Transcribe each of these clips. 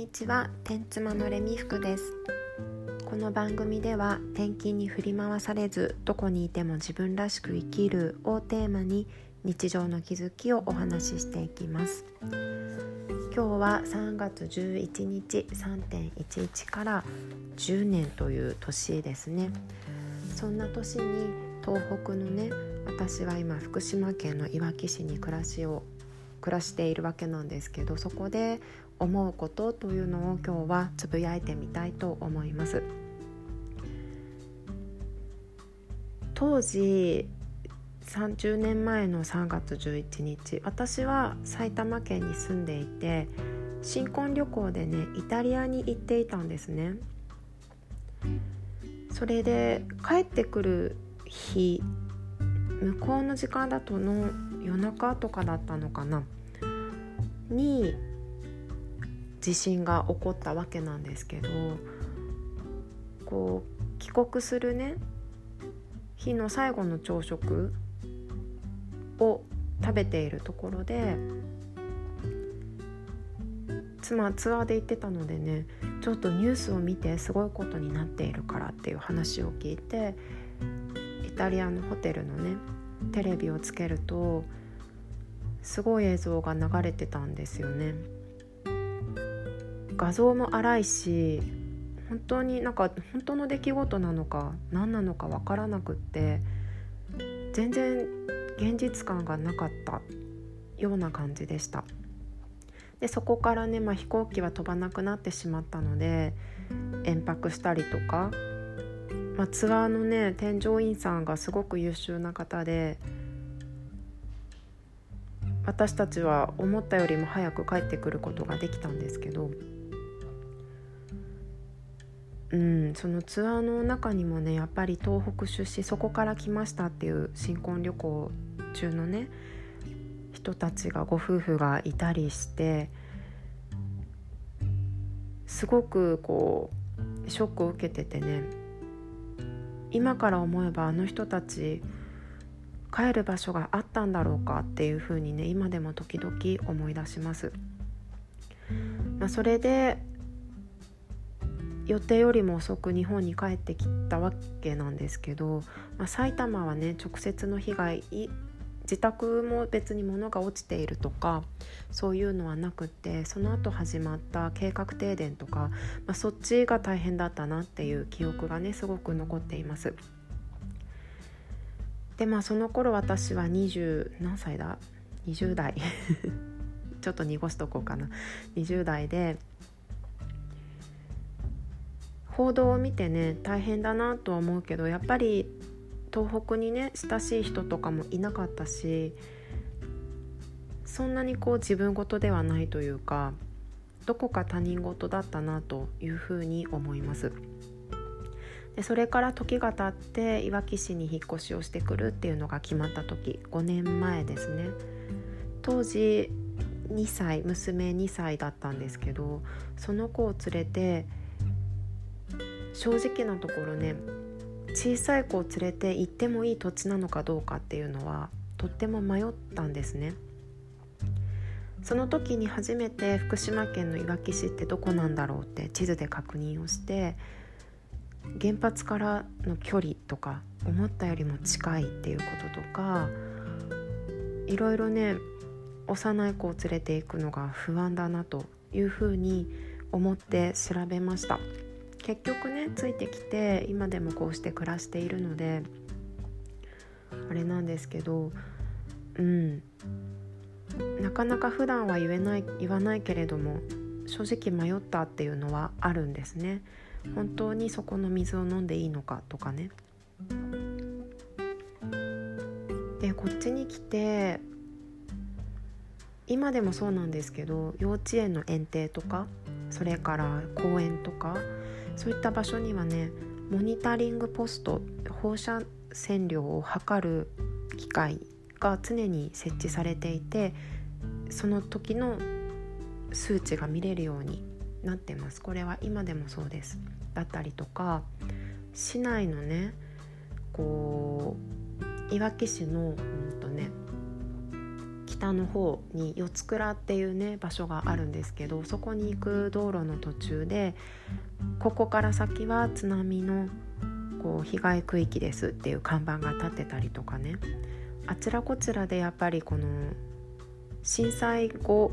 にちは天妻のレミ服です。この番組では転勤に振り回されずどこにいても自分らしく生きるをテーマに日常の気づきをお話ししていきます。今日は3月11日3.11から10年という年ですね。そんな年に東北のね私は今福島県のいわき市に暮らしを暮らしているわけなんですけどそこで思うことというのを今日はつぶやいてみたいと思います。当時30年前の3月11日私は埼玉県に住んでいて新婚旅行でねイタリアに行っていたんですね。それで帰ってくる日向こうの時間だとの夜中とかだったのかな？に地震が起こったわけなんですけどこう帰国するね日の最後の朝食を食べているところで妻ツアーで行ってたのでねちょっとニュースを見てすごいことになっているからっていう話を聞いてイタリアのホテルのねテレビをつけるとすごい映像が流れてたんですよね。画像も荒いし本当になんか本当の出来事なのか何なのか分からなくって全然現実感がなかったような感じでした。でそこからね、まあ、飛行機は飛ばなくなってしまったので延泊したりとか、まあ、ツアーのね添乗員さんがすごく優秀な方で私たちは思ったよりも早く帰ってくることができたんですけど、うん、そのツアーの中にもねやっぱり東北出身そこから来ましたっていう新婚旅行中のね人たちがご夫婦がいたりしてすごくこうショックを受けててね今から思えばあの人たち帰る場所があったんだろうかっていうふうにね今でも時々思い出します。まあ、それで予定よりも遅く日本に帰ってきたわけなんですけど、まあ、埼玉はね直接の被害自宅も別に物が落ちているとかそういうのはなくってその後始まった計画停電とか、まあ、そっちが大変だったなっていう記憶がねすごく残っています。でまあその頃私は20何歳だ？20代。ちょっと濁しとこうかな。20代で報道を見てね大変だなとは思うけどやっぱり東北にね親しい人とかもいなかったしそんなにこう自分事ではないというかどこか他人事だったなというふうに思います。でそれから時が経っていわき市に引っ越しをしてくるっていうのが決まった時5年前ですね当時2歳娘2歳だったんですけどその子を連れて正直なところね小さい子を連れて行ってもいい土地なのかどうかっていうのはとっても迷ったんですね。その時に初めて福島県のいわき市ってどこなんだろうって地図で確認をして原発からの距離とか思ったよりも近いっていうこととかいろいろね幼い子を連れていくのが不安だなというふうに思って調べました。結局ねついてきて今でもこうして暮らしているのであれなんですけどうんなかなか普段は言えない言わないけれども正直迷ったっていうのはあるんですね。本当にそこの水を飲んでいいのかとかねでこっちに来て今でもそうなんですけど幼稚園の園庭とかそれから公園とかそういった場所にはねモニタリングポスト放射線量を測る機械が常に設置されていてその時の数値が見れるようになってます。これは今でもそうです。だったりとか市内のねこういわき市の、うんとね、北の方に四倉っていうね場所があるんですけどそこに行く道路の途中でここから先は津波のこう被害区域ですっていう看板が立ってたりとかね。あちらこちらでやっぱりこの震災後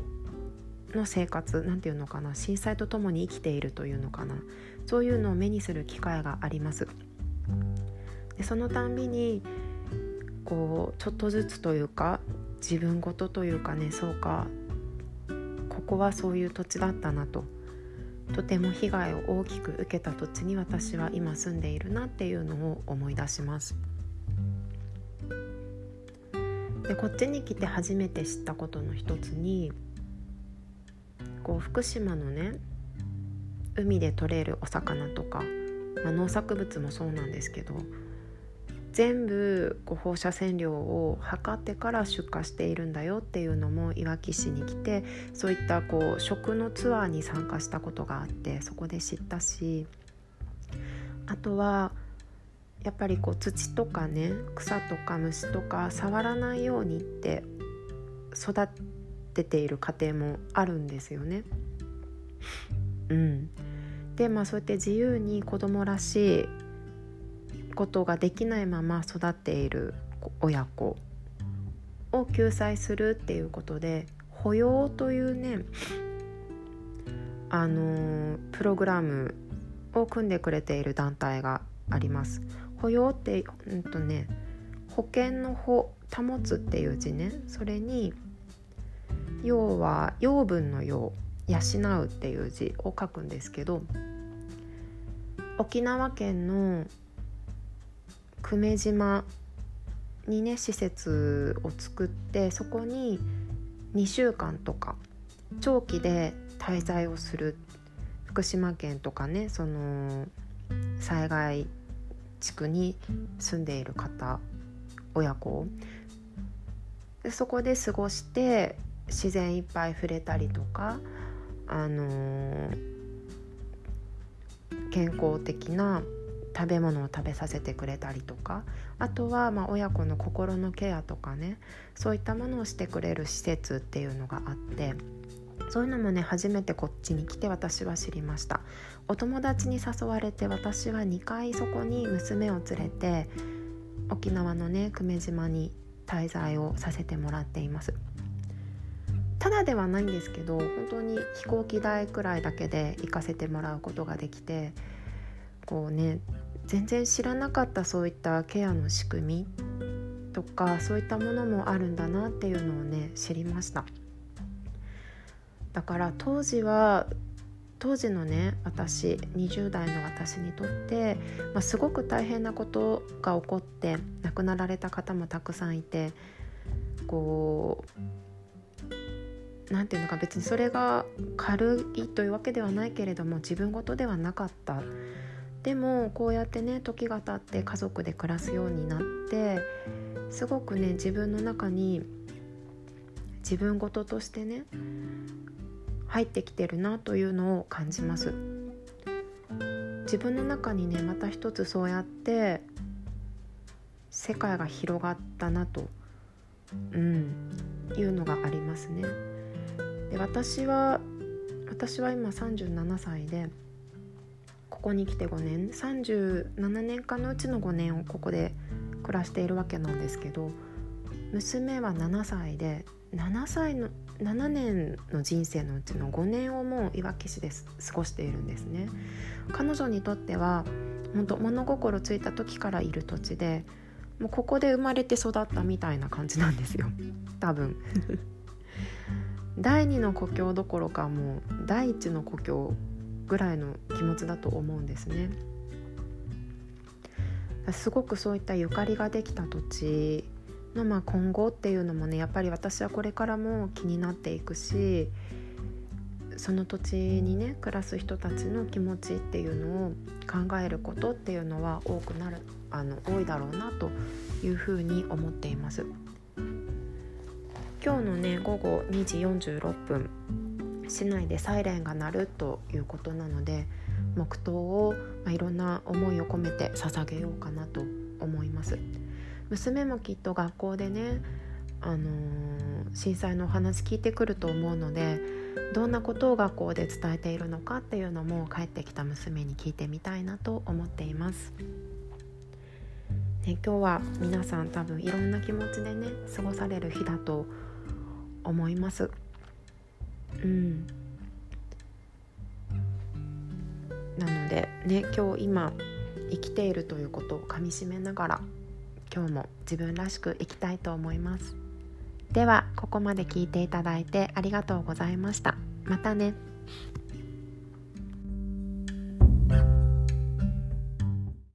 の生活なんていうのかな。震災とともに生きているというのかな。そういうのを目にする機会があります。でそのたんびにこうちょっとずつというか自分事というかねそうかここはそういう土地だったなと。とても被害を大きく受けた土地に私は今住んでいるなっていうのを思い出します。でこっちに来て初めて知ったことの一つにこう福島のね海で取れるお魚とか、まあ、農作物もそうなんですけど全部こう放射線量を測ってから出荷しているんだよっていうのもいわき市に来てそういったこう食のツアーに参加したことがあってそこで知ったしあとはやっぱりこう土とかね草とか虫とか触らないようにって育てている家庭もあるんですよね。うん、でまあそうやって自由に子供らしいことができないまま育っている親子を救済するっていうことで保養というねあのプログラムを組んでくれている団体があります。保養ってうんとね保険の保保つっていう字ねそれに要は養分の養養うっていう字を書くんですけど沖縄県の久米島にね施設を作ってそこに2週間とか長期で滞在をする福島県とかねその災害地区に住んでいる方親子でそこで過ごして自然いっぱい触れたりとか、あのー、健康的な食べ物を食べさせてくれたりとかあとはま親子の心のケアとかねそういったものをしてくれる施設っていうのがあってそういうのもね初めてこっちに来て私は知りました。お友達に誘われて私は2回そこに娘を連れて沖縄のね久米島に滞在をさせてもらっています。ただではないんですけど本当に飛行機代くらいだけで行かせてもらうことができてこうね全然知らなかったそういったケアの仕組みとかそういったものもあるんだなっていうのをね知りました。だから当時は当時のね私20代の私にとって、まあ、すごく大変なことが起こって亡くなられた方もたくさんいてこう何て言うのか別にそれが軽いというわけではないけれども自分事ではなかった。でもこうやってね時が経って家族で暮らすようになってすごくね自分の中に自分事としてね入ってきてるなというのを感じます。自分の中にねまた一つそうやって世界が広がったなと、うん、いうのがありますね。で私は私は今37歳でここに来て5年37年間のうちの5年をここで暮らしているわけなんですけど娘は7歳で7歳の7年の人生のうちの5年をもういわき市で過ごしているんですね。彼女にとっては本当物心ついた時からいる土地でもうここで生まれて育ったみたいな感じなんですよ。多分。第二の故郷どころかもう第一の故郷ぐらいの気持ちだと思うんですね。すごくそういったゆかりができた土地の、まあ、今後っていうのもねやっぱり私はこれからも気になっていくしその土地にね暮らす人たちの気持ちっていうのを考えることっていうのは多くなるあの多いだろうなというふうに思っています。今日のね午後2時46分市内でサイレンが鳴るということなので黙祷を、まあ、いろんな思いを込めて捧げようかなと思います娘もきっと学校でね、あのー、震災のお話聞いてくると思うのでどんなことを学校で伝えているのかっていうのも帰ってきた娘に聞いてみたいなと思っています。ね、今日は皆さん多分いろんな気持ちでね過ごされる日だと思います。うん。なのでね今日今生きているということをかみしめながら今日も自分らしく生きたいと思います。ではここまで聞いていただいてありがとうございました。またね。